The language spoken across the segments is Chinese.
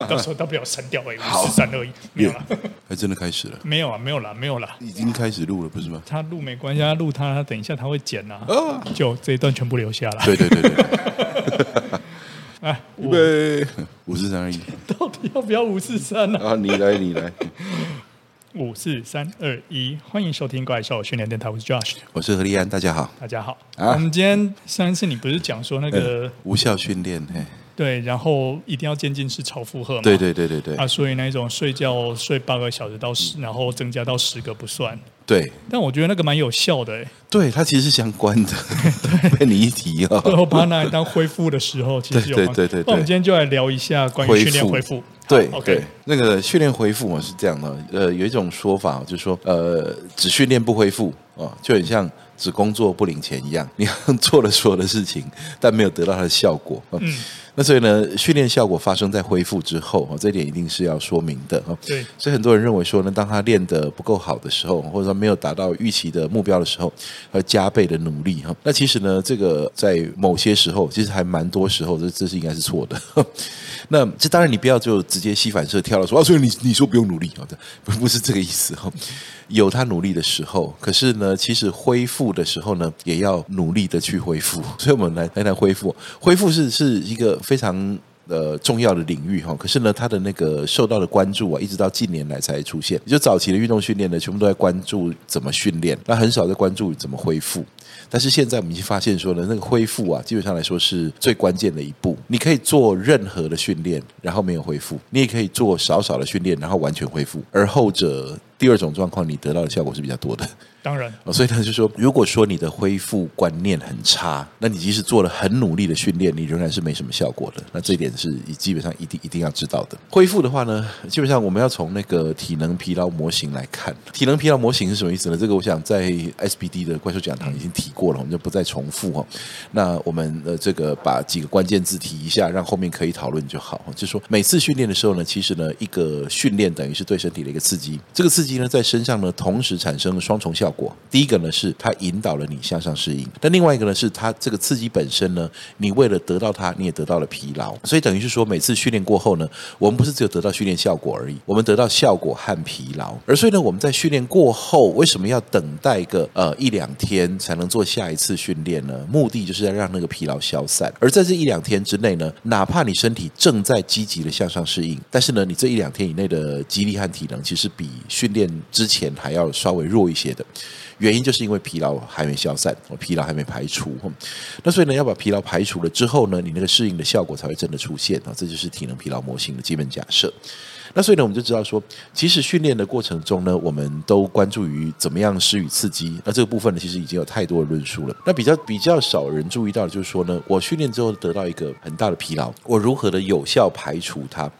到时候大不要删掉而已，五四三二一，没有了，还真的开始了，没有啊，没有了，没有了，已经开始录了，不是吗？他录没关系，他录他，他等一下他会剪呐，就这一段全部留下来。对对对对，哎，预备，五四三二一，到底要不要五四三呢？啊，你来，你来，五四三二一，欢迎收听怪兽训练电台，我是 Josh，我是何立安，大家好，大家好。啊，我们今天上一次你不是讲说那个无效训练？嘿。对，然后一定要渐进式超负荷嘛。对对对对对。啊，所以那种睡觉睡八个小时到十，然后增加到十个不算。对。但我觉得那个蛮有效的，哎。对，它其实是相关的。对。被你一提哦。最后把它拿来当恢复的时候，其实有。对对对对。那我们今天就来聊一下关于训练恢复。对，OK。那个训练恢复嘛是这样的，呃，有一种说法就是说，呃，只训练不恢复啊，就很像。只工作不领钱一样，你做了所有的事情，但没有得到它的效果。嗯，那所以呢，训练效果发生在恢复之后，这一点一定是要说明的。对，所以很多人认为说呢，当他练得不够好的时候，或者说没有达到预期的目标的时候，要加倍的努力哈。那其实呢，这个在某些时候，其实还蛮多时候，这这是应该是错的。那这当然你不要就直接膝反射跳了说啊，所以你你说不用努力，好的，不不是这个意思哈。有他努力的时候，可是呢，其实恢复的时候呢，也要努力的去恢复。所以，我们来谈谈恢复。恢复是是一个非常呃重要的领域哈。可是呢，它的那个受到的关注啊，一直到近年来才出现。就早期的运动训练呢，全部都在关注怎么训练，那很少在关注怎么恢复。但是现在我们已经发现说呢，那个恢复啊，基本上来说是最关键的一步。你可以做任何的训练，然后没有恢复；你也可以做少少的训练，然后完全恢复。而后者。第二种状况，你得到的效果是比较多的。当然，所以呢，就是说，如果说你的恢复观念很差，那你即使做了很努力的训练，你仍然是没什么效果的。那这一点是基本上一定一定要知道的。恢复的话呢，基本上我们要从那个体能疲劳模型来看。体能疲劳模型是什么意思呢？这个我想在 SBD 的怪兽讲堂已经提过了，我们就不再重复哈。那我们呃，这个把几个关键字提一下，让后面可以讨论就好。就是说，每次训练的时候呢，其实呢，一个训练等于是对身体的一个刺激，这个刺激呢，在身上呢，同时产生了双重效果。第一个呢，是它引导了你向上适应；但另外一个呢，是它这个刺激本身呢，你为了得到它，你也得到了疲劳。所以等于是说，每次训练过后呢，我们不是只有得到训练效果而已，我们得到效果和疲劳。而所以呢，我们在训练过后，为什么要等待个呃一两天才能做下一次训练呢？目的就是要让那个疲劳消散。而在这一两天之内呢，哪怕你身体正在积极的向上适应，但是呢，你这一两天以内的肌力和体能，其实比训练之前还要稍微弱一些的。原因就是因为疲劳还没消散，疲劳还没排除。那所以呢，要把疲劳排除了之后呢，你那个适应的效果才会真的出现啊。这就是体能疲劳模型的基本假设。那所以呢，我们就知道说，其实训练的过程中呢，我们都关注于怎么样施予刺激。那这个部分呢，其实已经有太多的论述了。那比较比较少人注意到的就是说呢，我训练之后得到一个很大的疲劳，我如何的有效排除它？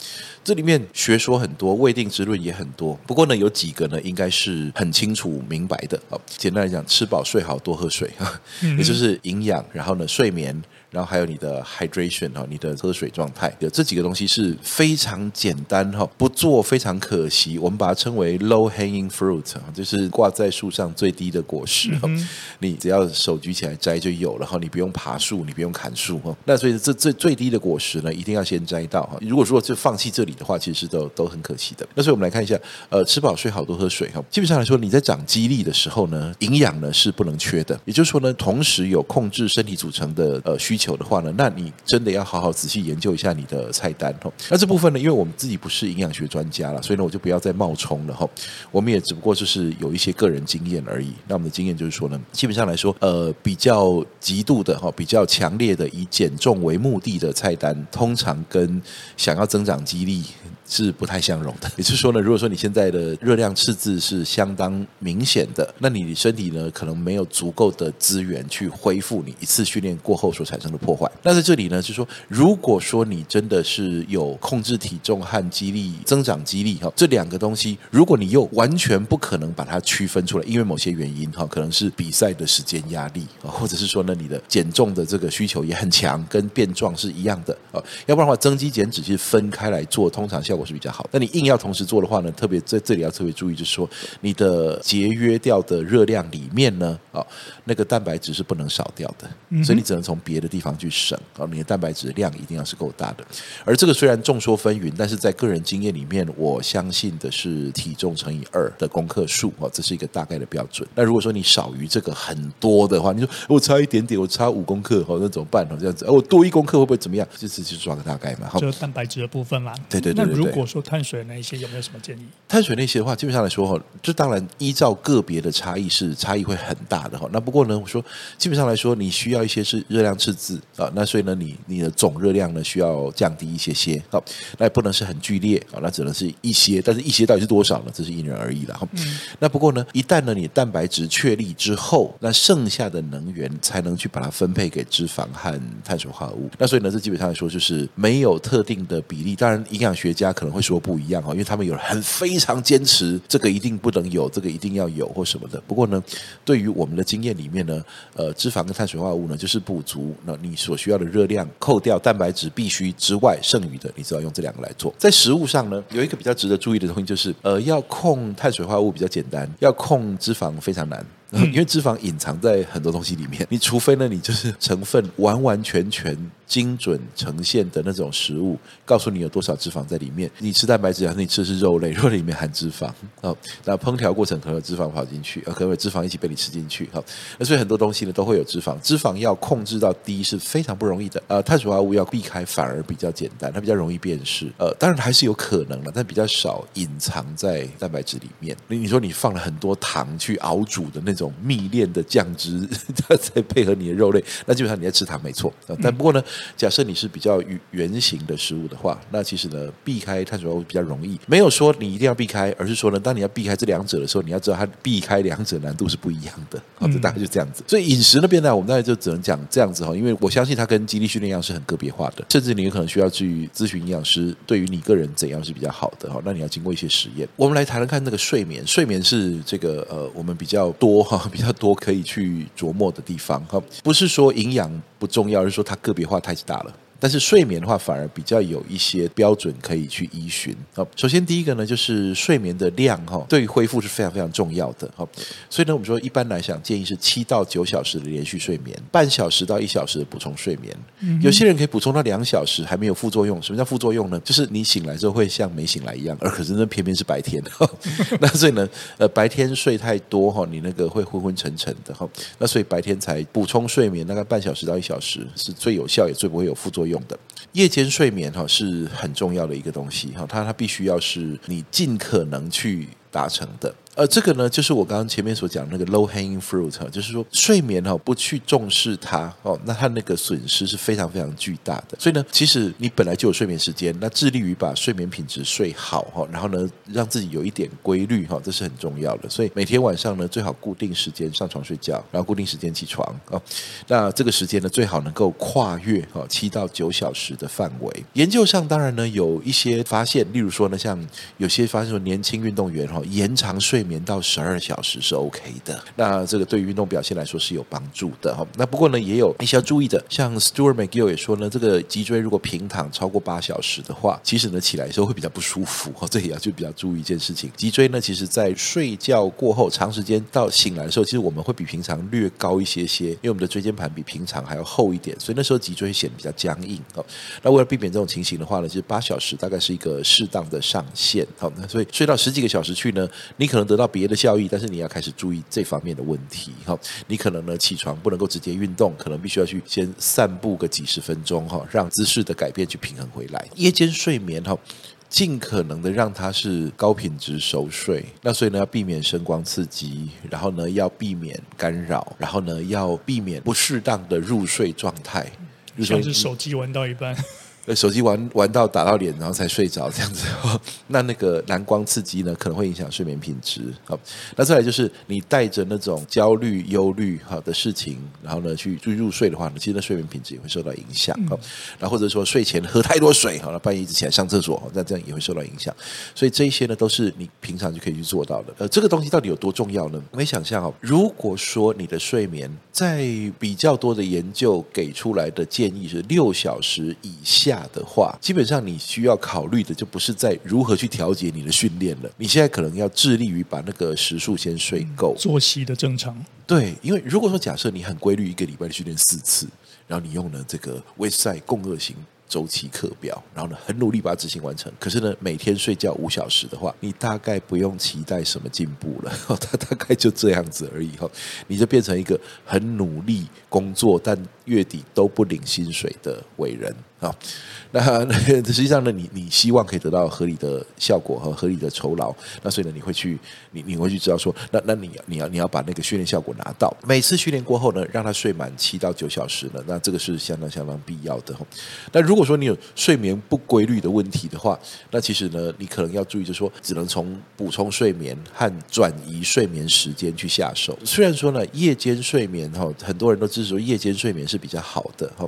这里面学说很多，未定之论也很多。不过呢，有几个呢，应该是很清楚明白的。好，简单来讲，吃饱睡好，多喝水，也就是营养，然后呢，睡眠。然后还有你的 hydration 哈，你的喝水状态，这几个东西是非常简单哈，不做非常可惜。我们把它称为 low hanging fruit，就是挂在树上最低的果实。嗯、你只要手举起来摘就有了哈，你不用爬树，你不用砍树哈。那所以这最最低的果实呢，一定要先摘到哈。如果说就放弃这里的话，其实是都都很可惜的。那所以我们来看一下，呃，吃饱睡好，多喝水哈。基本上来说，你在长肌力的时候呢，营养呢是不能缺的。也就是说呢，同时有控制身体组成的呃需。求的话呢，那你真的要好好仔细研究一下你的菜单哦。那这部分呢，因为我们自己不是营养学专家了，所以呢，我就不要再冒充了哈。我们也只不过就是有一些个人经验而已。那我们的经验就是说呢，基本上来说，呃，比较极度的哈，比较强烈的以减重为目的的菜单，通常跟想要增长肌力是不太相容的。也就是说呢，如果说你现在的热量赤字是相当明显的，那你身体呢，可能没有足够的资源去恢复你一次训练过后所产生的破坏。那在这里呢，就是说，如果说你真的是有控制体重和肌力增长肌力哈，这两个东西，如果你又完全不可能把它区分出来，因为某些原因哈，可能是比赛的时间压力啊，或者是说呢，你的减重的这个需求也很强，跟变壮是一样的啊，要不然的话，增肌减脂是分开来做，通常效是比较好。那你硬要同时做的话呢，特别在这里要特别注意，就是说你的节约掉的热量里面呢，啊，那个蛋白质是不能少掉的，所以你只能从别的地方去省啊。你的蛋白质量一定要是够大的。而这个虽然众说纷纭，但是在个人经验里面，我相信的是体重乘以二的公克数啊，这是一个大概的标准。那如果说你少于这个很多的话，你说我差一点点，我差五公克，好，那怎么办呢？这样子，我多一公克会不会怎么样？就是就抓个大概嘛。就蛋白质的部分啦。对对对，对，对。那如果说碳水那一些有没有什么建议？碳水那些的话，基本上来说哈，这当然依照个别的差异是差异会很大的哈。那不过呢，我说基本上来说，你需要一些是热量赤字啊，那所以呢，你你的总热量呢需要降低一些些，好，那也不能是很剧烈啊，那只能是一些，但是一些到底是多少呢？这是因人而异了哈。嗯。那不过呢，一旦呢你蛋白质确立之后，那剩下的能源才能去把它分配给脂肪和碳水化合物。那所以呢，这基本上来说就是没有特定的比例。当然，营养学家可能会说不一样哈，因为他们有很非常坚持这个一定不能有，这个一定要有或什么的。不过呢，对于我们的经验里面呢，呃，脂肪跟碳水化合物呢，就是补足那你所需要的热量，扣掉蛋白质必须之外，剩余的你只要用这两个来做。在食物上呢，有一个比较值得注意的东西就是，呃，要控碳水化合物比较简单，要控脂肪非常难。因为脂肪隐藏在很多东西里面，你除非呢，你就是成分完完全全精准呈现的那种食物，告诉你有多少脂肪在里面。你吃蛋白质还是你吃的是肉类，肉类里面含脂肪哦。那烹调过程可能有脂肪跑进去，呃，可能有脂肪一起被你吃进去。好，那所以很多东西呢都会有脂肪，脂肪要控制到低是非常不容易的。呃，碳水化合物要避开反而比较简单，它比较容易辨识。呃，当然还是有可能的，但比较少隐藏在蛋白质里面。你说你放了很多糖去熬煮的那种种。种蜜炼的酱汁，再配合你的肉类，那基本上你在吃糖没错。但不过呢，假设你是比较圆形的食物的话，那其实呢，避开碳水化合物比较容易。没有说你一定要避开，而是说呢，当你要避开这两者的时候，你要知道它避开两者难度是不一样的。好，这大概就这样子。所以饮食那边呢，我们大概就只能讲这样子哈，因为我相信它跟肌力训练一样是很个别化的，甚至你有可能需要去咨询营养师，对于你个人怎样是比较好的哈。那你要经过一些实验。我们来谈谈看那个睡眠，睡眠是这个呃，我们比较多。比较多可以去琢磨的地方哈，不是说营养不重要，而是说它个别化太大了。但是睡眠的话，反而比较有一些标准可以去依循。好，首先第一个呢，就是睡眠的量哈，对于恢复是非常非常重要的。好，所以呢，我们说一般来讲，建议是七到九小时的连续睡眠，半小时到一小时的补充睡眠。有些人可以补充到两小时，还没有副作用。什么叫副作用呢？就是你醒来之后会像没醒来一样，而可是那偏偏是白天。那所以呢，呃，白天睡太多哈，你那个会昏昏沉沉的哈。那所以白天才补充睡眠，大概半小时到一小时是最有效，也最不会有副作用。用的。夜间睡眠哈是很重要的一个东西哈，它它必须要是你尽可能去达成的。呃，这个呢，就是我刚刚前面所讲那个 low hanging fruit，就是说睡眠哈不去重视它哦，那它那个损失是非常非常巨大的。所以呢，其实你本来就有睡眠时间，那致力于把睡眠品质睡好哈，然后呢，让自己有一点规律哈，这是很重要的。所以每天晚上呢，最好固定时间上床睡觉，然后固定时间起床啊。那这个时间呢，最好能够跨越哈七到九小时的范围。研究上当然呢有一些发现，例如说呢，像有些发现说年轻运动员哈延长睡。眠到十二小时是 OK 的，那这个对于运动表现来说是有帮助的哈。那不过呢，也有一些要注意的，像 Stuart McGill 也说呢，这个脊椎如果平躺超过八小时的话，其实呢起来的时候会比较不舒服哈。这也要就比较注意一件事情，脊椎呢其实在睡觉过后长时间到醒来的时候，其实我们会比平常略高一些些，因为我们的椎间盘比平常还要厚一点，所以那时候脊椎显得比较僵硬哦。那为了避免这种情形的话呢，其实八小时大概是一个适当的上限好，那所以睡到十几个小时去呢，你可能。得到别的效益，但是你要开始注意这方面的问题哈。你可能呢起床不能够直接运动，可能必须要去先散步个几十分钟哈，让姿势的改变去平衡回来。夜间睡眠哈，尽可能的让它是高品质熟睡。那所以呢，要避免声光刺激，然后呢要避免干扰，然后呢要避免不适当的入睡状态，像是手机玩到一半。手机玩玩到打到脸，然后才睡着这样子，那那个蓝光刺激呢，可能会影响睡眠品质。好，那再来就是你带着那种焦虑、忧虑好的事情，然后呢去去入睡的话呢，其实那睡眠品质也会受到影响。好，然后或者说睡前喝太多水，好了，半夜一直起来上厕所，那这样也会受到影响。所以这一些呢，都是你平常就可以去做到的。呃，这个东西到底有多重要呢？没想象哦，如果说你的睡眠在比较多的研究给出来的建议是六小时以下。下的话，基本上你需要考虑的就不是在如何去调节你的训练了，你现在可能要致力于把那个时数先睡够，作息的正常。对，因为如果说假设你很规律，一个礼拜的训练四次，然后你用了这个威赛共轭型。周期课表，然后呢，很努力把它执行完成。可是呢，每天睡觉五小时的话，你大概不用期待什么进步了。它 大概就这样子而已哈，你就变成一个很努力工作，但月底都不领薪水的伟人啊。那实际上呢，你你希望可以得到合理的效果和合理的酬劳，那所以呢，你会去你你会去知道说，那那你你要你要把那个训练效果拿到。每次训练过后呢，让他睡满七到九小时呢，那这个是相当相当必要的。那如果说你有睡眠不规律的问题的话，那其实呢，你可能要注意，就是说只能从补充睡眠和转移睡眠时间去下手。虽然说呢，夜间睡眠哈，很多人都支持说夜间睡眠是比较好的哈。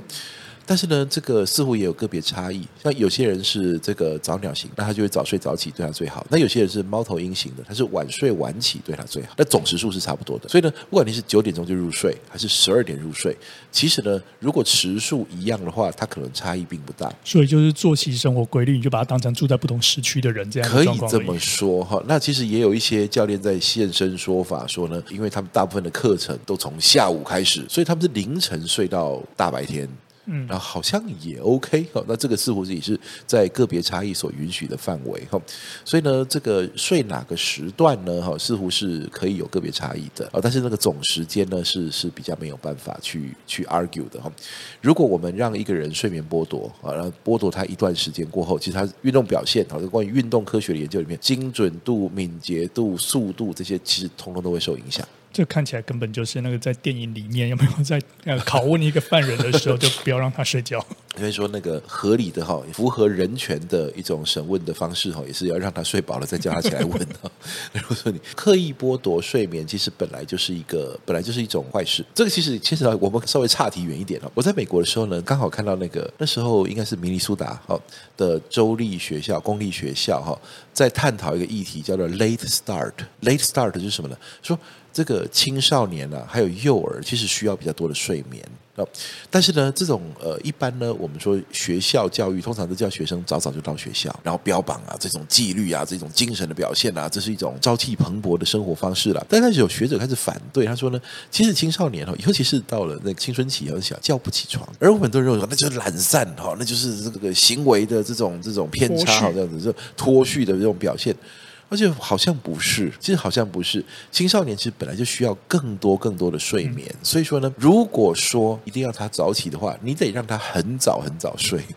但是呢，这个似乎也有个别差异。像有些人是这个早鸟型，那他就会早睡早起，对他最好。那有些人是猫头鹰型的，他是晚睡晚起，对他最好。那总时数是差不多的。所以呢，不管你是九点钟就入睡，还是十二点入睡，其实呢，如果时数一样的话，它可能差异并不大。所以就是作息生活规律，你就把它当成住在不同时区的人这样。可以这么说哈。那其实也有一些教练在现身说法说呢，因为他们大部分的课程都从下午开始，所以他们是凌晨睡到大白天。嗯，然后好像也 OK 哈，那这个似乎也是在个别差异所允许的范围哈，所以呢，这个睡哪个时段呢哈，似乎是可以有个别差异的啊，但是那个总时间呢是是比较没有办法去去 argue 的哈。如果我们让一个人睡眠剥夺啊，然后剥夺他一段时间过后，其实他运动表现啊，关于运动科学的研究里面，精准度、敏捷度、速度这些，其实通通都会受影响。这看起来根本就是那个在电影里面有没有在呃拷问一个犯人的时候，就不要让他睡觉。所以说那个合理的哈，符合人权的一种审问的方式哈，也是要让他睡饱了再叫他起来问哈。如果说你刻意剥夺睡眠，其实本来就是一个本来就是一种坏事。这个其实牵扯到我们稍微岔题远一点了。我在美国的时候呢，刚好看到那个那时候应该是明尼苏达哈的州立学校公立学校哈，在探讨一个议题叫做 late start。late start 是什么呢？说这个青少年啊，还有幼儿，其实需要比较多的睡眠。但是呢，这种呃，一般呢，我们说学校教育通常都叫学生早早就到学校，然后标榜啊这种纪律啊，这种精神的表现啊，这是一种朝气蓬勃的生活方式了。但开始有学者开始反对，他说呢，其实青少年哈，尤其是到了那个青春期，很小叫不起床，而我们很多人认为说那就是懒散哈，那就是这个行为的这种这种偏差，这样子就脱序的这种表现。而且好像不是，其实好像不是。青少年其实本来就需要更多更多的睡眠，嗯、所以说呢，如果说一定要他早起的话，你得让他很早很早睡。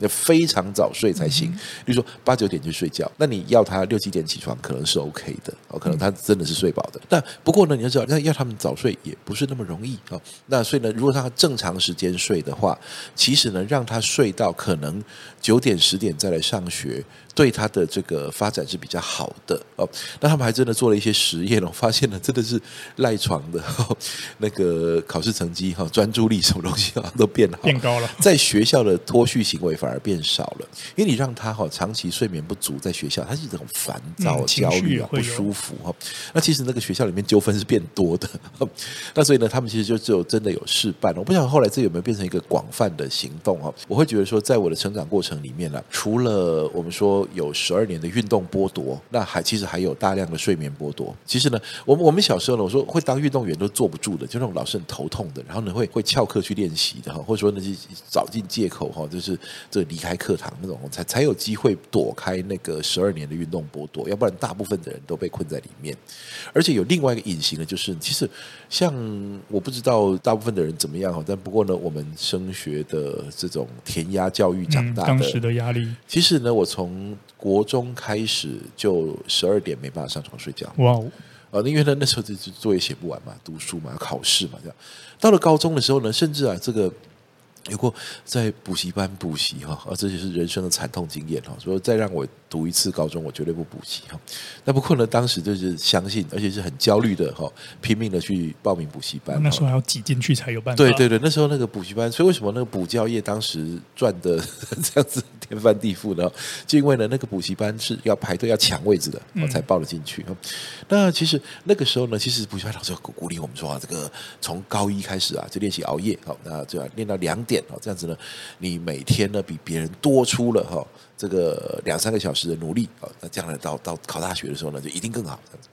要非常早睡才行，比如说八九点就睡觉，那你要他六七点起床，可能是 OK 的哦，可能他真的是睡饱的。那不过呢，你要知道，那要他们早睡也不是那么容易哦。那所以呢，如果他正常时间睡的话，其实呢，让他睡到可能九点十点再来上学，对他的这个发展是比较好的哦。那他们还真的做了一些实验哦，发现了真的是赖床的那个考试成绩哈，专注力什么东西啊都变好，变高了，在学校的脱序行为。反而变少了，因为你让他哈长期睡眠不足，在学校他是一种烦躁、焦虑啊、不舒服哈。那其实那个学校里面纠纷是变多的，那所以呢，他们其实就只有真的有事办。我不晓得后来这有没有变成一个广泛的行动哈。我会觉得说，在我的成长过程里面呢，除了我们说有十二年的运动剥夺，那还其实还有大量的睡眠剥夺。其实呢，我们我们小时候呢，我说会当运动员都坐不住的，就那种老是很头痛的，然后呢会会翘课去练习的哈，或者说那些找尽借口哈，就是。这离开课堂那种，才才有机会躲开那个十二年的运动剥夺，要不然大部分的人都被困在里面。而且有另外一个隐形的，就是其实像我不知道大部分的人怎么样哈，但不过呢，我们升学的这种填鸭教育长大的，嗯、当时的压力，其实呢，我从国中开始就十二点没办法上床睡觉。哇哦，啊，因为呢那时候就作业写不完嘛，读书嘛，要考试嘛，这样。到了高中的时候呢，甚至啊这个。有过在补习班补习哈，啊，这就是人生的惨痛经验哈。所以再让我读一次高中，我绝对不补习哈。那不过呢，当时就是相信，而且是很焦虑的哈，拼命的去报名补习班。那时候还要挤进去才有办法。对对对，那时候那个补习班，所以为什么那个补教业当时赚的 这样子天翻地覆呢？就因为呢，那个补习班是要排队要抢位置的，我才报了进去。嗯、那其实那个时候呢，其实补习班老师鼓励我们说啊，这个从高一开始啊，就练习熬夜，好，那就要练到两点。点哦，这样子呢，你每天呢比别人多出了哈这个两三个小时的努力啊，那将来到到考大学的时候呢，就一定更好这样子。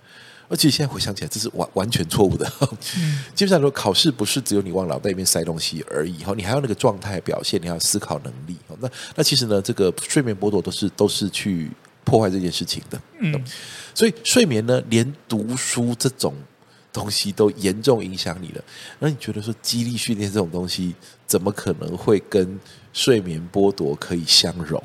而且现在回想起来，这是完完全错误的。嗯、基本上说，考试不是只有你往脑袋里面塞东西而已哈，你还要那个状态表现，你要思考能力。那那其实呢，这个睡眠剥夺都是都是去破坏这件事情的。嗯，所以睡眠呢，连读书这种东西都严重影响你了。那你觉得说，激励训练这种东西，怎么可能会跟睡眠剥夺可以相容？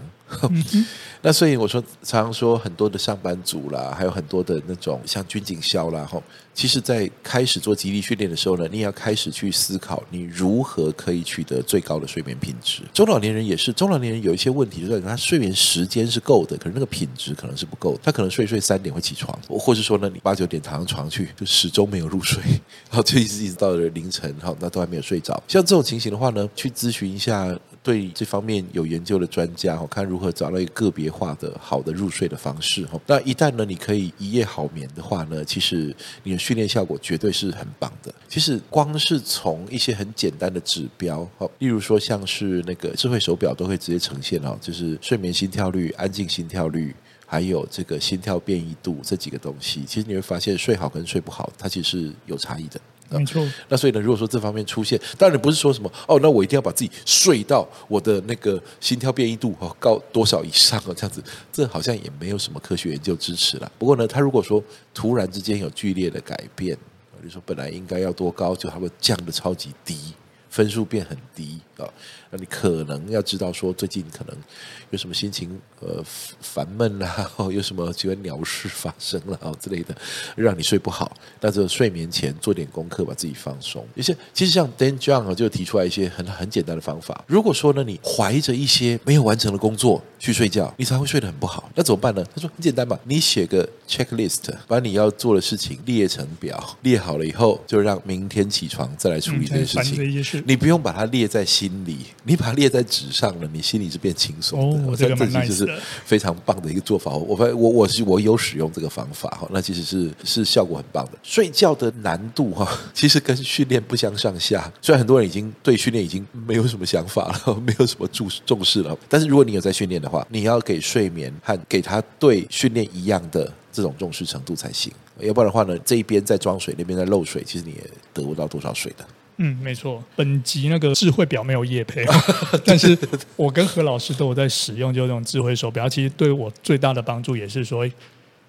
那所以我说，常常说很多的上班族啦，还有很多的那种像军警校啦，吼，其实，在开始做肌力训练的时候呢，你也要开始去思考，你如何可以取得最高的睡眠品质。中老年人也是，中老年人有一些问题，就是他睡眠时间是够的，可是那个品质可能是不够。他可能睡睡三点会起床，或是说呢，你八九点躺上床去，就始终没有入睡，然后就一直一直到了凌晨，哈，那都还没有睡着。像这种情形的话呢，去咨询一下对这方面有研究的专家，看如何找到一个个别。化的好的入睡的方式哈，那一旦呢，你可以一夜好眠的话呢，其实你的训练效果绝对是很棒的。其实光是从一些很简单的指标，例如说像是那个智慧手表都会直接呈现哦，就是睡眠心跳率、安静心跳率，还有这个心跳变异度这几个东西，其实你会发现睡好跟睡不好，它其实是有差异的。没错，那所以呢，如果说这方面出现，当然不是说什么哦，那我一定要把自己睡到我的那个心跳变异度哦高多少以上哦，这样子，这好像也没有什么科学研究支持了。不过呢，他如果说突然之间有剧烈的改变，比如说本来应该要多高，就它会降得超级低，分数变很低啊。那你可能要知道说，最近可能有什么心情呃烦闷啦，有什么奇怪鸟事发生了啊之类的，让你睡不好。那这睡眠前做点功课，把自己放松。有些其实像 Dan John 啊，就提出来一些很很简单的方法。如果说呢，你怀着一些没有完成的工作去睡觉，你才会睡得很不好。那怎么办呢？他说很简单嘛，你写个 checklist，把你要做的事情列成表，列好了以后，就让明天起床再来处理这件事情。你不用把它列在心里。你把它列在纸上了，你心里是变轻松的。我觉得蛮 nice 的，就是非常棒的一个做法。我我我是我有使用这个方法哈，那其实是是效果很棒的。睡觉的难度哈，其实跟训练不相上下。虽然很多人已经对训练已经没有什么想法了，没有什么重重视了，但是如果你有在训练的话，你要给睡眠和给他对训练一样的这种重视程度才行。要不然的话呢，这一边在装水，那边在漏水，其实你也得不到多少水的。嗯，没错。本集那个智慧表没有夜配，但是我跟何老师都有在使用，就这种智慧手表。其实对我最大的帮助也是说，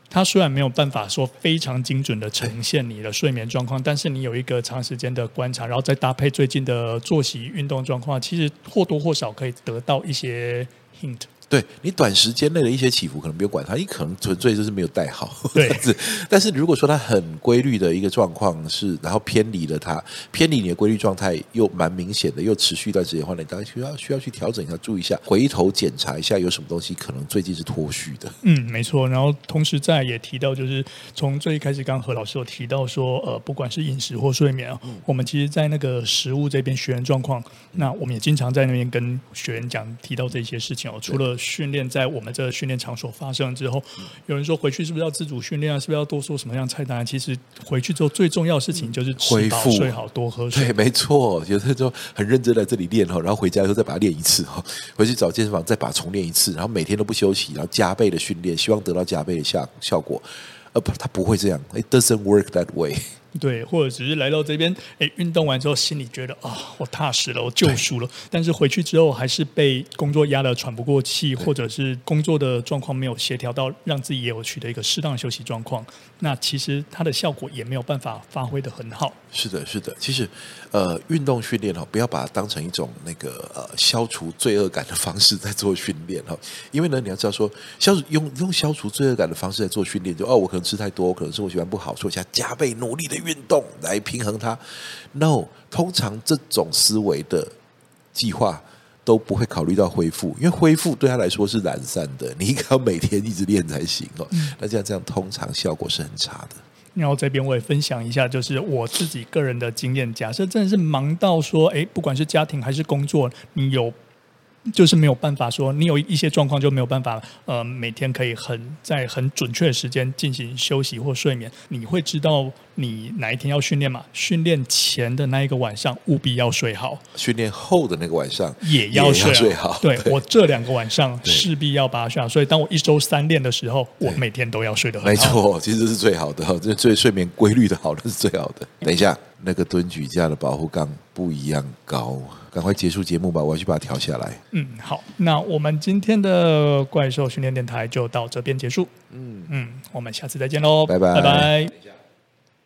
它虽然没有办法说非常精准的呈现你的睡眠状况，但是你有一个长时间的观察，然后再搭配最近的作息运动状况，其实或多或少可以得到一些 hint。对你短时间内的一些起伏可能不用管它，你可能纯粹就是没有带好。对，但是如果说它很规律的一个状况是，然后偏离了它，偏离你的规律状态又蛮明显的，又持续一段时间的话，你当然需要需要去调整一下，注意一下，回头检查一下有什么东西可能最近是脱序的。嗯，没错。然后同时在也提到，就是从最一开始，刚刚何老师有提到说，呃，不管是饮食或睡眠我们其实，在那个食物这边学员状况，那我们也经常在那边跟学员讲提到这些事情哦，除了训练在我们这个训练场所发生之后，有人说回去是不是要自主训练啊？是不是要多说什么样菜单啊？其实回去之后最重要的事情就是吃饱睡好，多喝水。对，没错，有的时候很认真在这里练哈，然后回家以后再把它练一次哈，回去找健身房再把它重练一次，然后每天都不休息，然后加倍的训练，希望得到加倍的效效果。呃，不，它不会这样，It doesn't work that way。对，或者只是来到这边，哎，运动完之后心里觉得啊、哦，我踏实了，我救赎了。但是回去之后还是被工作压得喘不过气，或者是工作的状况没有协调到，让自己也有取得一个适当的休息状况。那其实它的效果也没有办法发挥的很好。是的，是的。其实，呃，运动训练哦，不要把它当成一种那个呃消除罪恶感的方式在做训练哈。因为呢，你要知道说，消除用用消除罪恶感的方式在做训练，就哦，我可能吃太多，可能生活习惯不好，所以我现在加倍努力的运动来平衡它。No，通常这种思维的计划都不会考虑到恢复，因为恢复对他来说是懒散的，你应该要每天一直练才行哦。嗯、那这样这样，通常效果是很差的。然后这边我也分享一下，就是我自己个人的经验。假设真的是忙到说，哎，不管是家庭还是工作，你有就是没有办法说，你有一些状况就没有办法，呃，每天可以很在很准确的时间进行休息或睡眠。你会知道你哪一天要训练嘛？训练前的那一个晚上务必要睡好，训练后的那个晚上也要睡好。睡好对，对我这两个晚上势必要把它睡好。所以当我一周三练的时候，我每天都要睡得很好。没错，其实是最好的，这最睡眠规律的好，的是最好的。等一下，那个蹲举架的保护杠不一样高，赶快结束节目吧，我要去把它调下来。嗯，好，那我们今天的怪兽训练电台就到这边结束。嗯嗯，我们下次再见喽，拜拜拜拜。